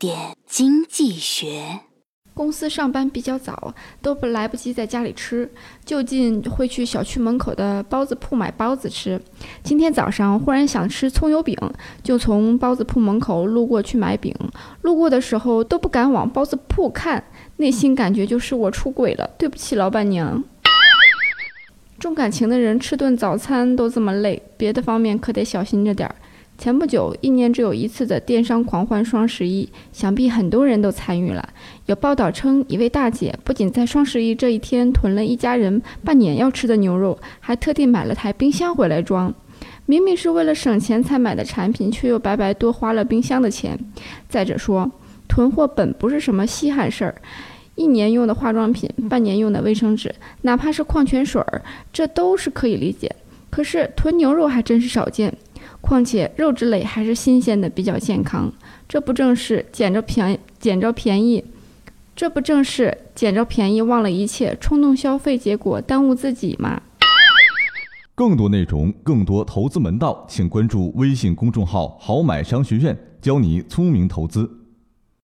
点经济学。公司上班比较早，都不来不及在家里吃，就近会去小区门口的包子铺买包子吃。今天早上忽然想吃葱油饼，就从包子铺门口路过去买饼。路过的时候都不敢往包子铺看，内心感觉就是我出轨了，对不起老板娘。重感情的人吃顿早餐都这么累，别的方面可得小心着点儿。前不久，一年只有一次的电商狂欢双十一，想必很多人都参与了。有报道称，一位大姐不仅在双十一这一天囤了一家人半年要吃的牛肉，还特地买了台冰箱回来装。明明是为了省钱才买的产品，却又白白多花了冰箱的钱。再者说，囤货本不是什么稀罕事儿，一年用的化妆品、半年用的卫生纸，哪怕是矿泉水儿，这都是可以理解。可是囤牛肉还真是少见。况且肉质类还是新鲜的，比较健康。这不正是捡着便捡着便宜？这不正是捡着便宜忘了一切，冲动消费，结果耽误自己吗？更多内容，更多投资门道，请关注微信公众号“好买商学院”，教你聪明投资。